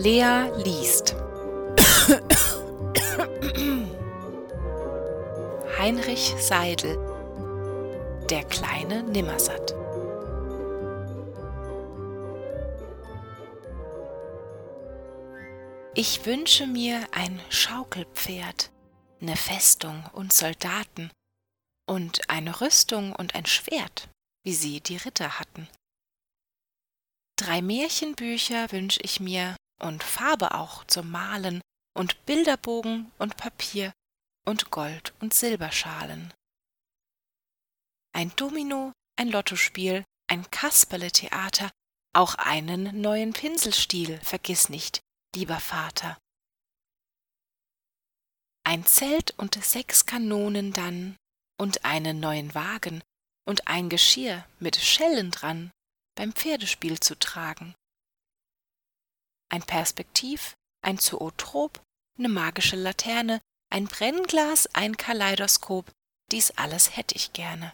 Lea liest. Heinrich Seidel Der kleine Nimmersatt Ich wünsche mir ein Schaukelpferd, ne Festung und Soldaten und eine Rüstung und ein Schwert, wie sie die Ritter hatten. Drei Märchenbücher wünsch ich mir und Farbe auch zum Malen und Bilderbogen und Papier und Gold und Silberschalen. Ein Domino, ein Lottospiel, ein Kasperletheater, auch einen neuen Pinselstiel, vergiss nicht, lieber Vater. Ein Zelt und sechs Kanonen dann und einen neuen Wagen und ein Geschirr mit Schellen dran beim Pferdespiel zu tragen. Ein Perspektiv, ein Zootrop, eine magische Laterne, ein Brennglas, ein Kaleidoskop, dies alles hätt ich gerne.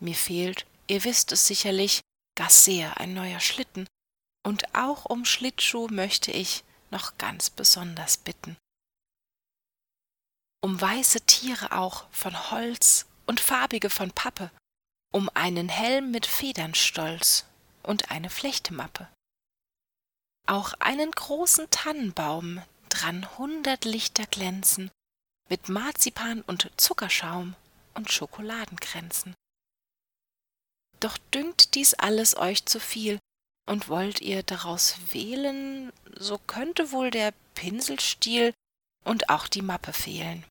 Mir fehlt, ihr wisst es sicherlich, gar sehr ein neuer Schlitten, und auch um Schlittschuh möchte ich noch ganz besonders bitten. Um weiße Tiere auch von Holz und farbige von Pappe, um einen Helm mit Federnstolz und eine Flechtemappe. Auch einen großen Tannenbaum, dran hundert Lichter glänzen, mit Marzipan und Zuckerschaum und Schokoladenkränzen. Doch dünkt dies alles euch zu viel, und wollt ihr daraus wählen, so könnte wohl der Pinselstiel und auch die Mappe fehlen.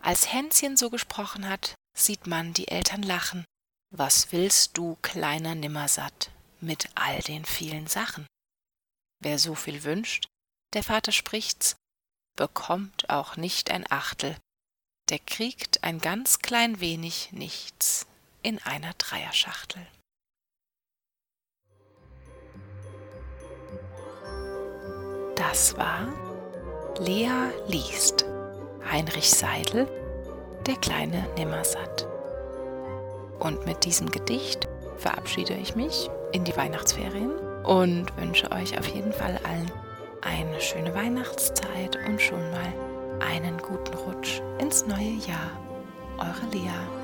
Als Hänschen so gesprochen hat, sieht man die Eltern lachen. Was willst du, kleiner Nimmersatt, mit all den vielen Sachen? Wer so viel wünscht, der Vater spricht's, bekommt auch nicht ein Achtel, der kriegt ein ganz klein wenig nichts in einer Dreierschachtel. Das war Lea liest. Heinrich Seidel, der kleine Nimmersatt. Und mit diesem Gedicht verabschiede ich mich in die Weihnachtsferien und wünsche euch auf jeden Fall allen eine schöne Weihnachtszeit und schon mal einen guten Rutsch ins neue Jahr. Eure Lea.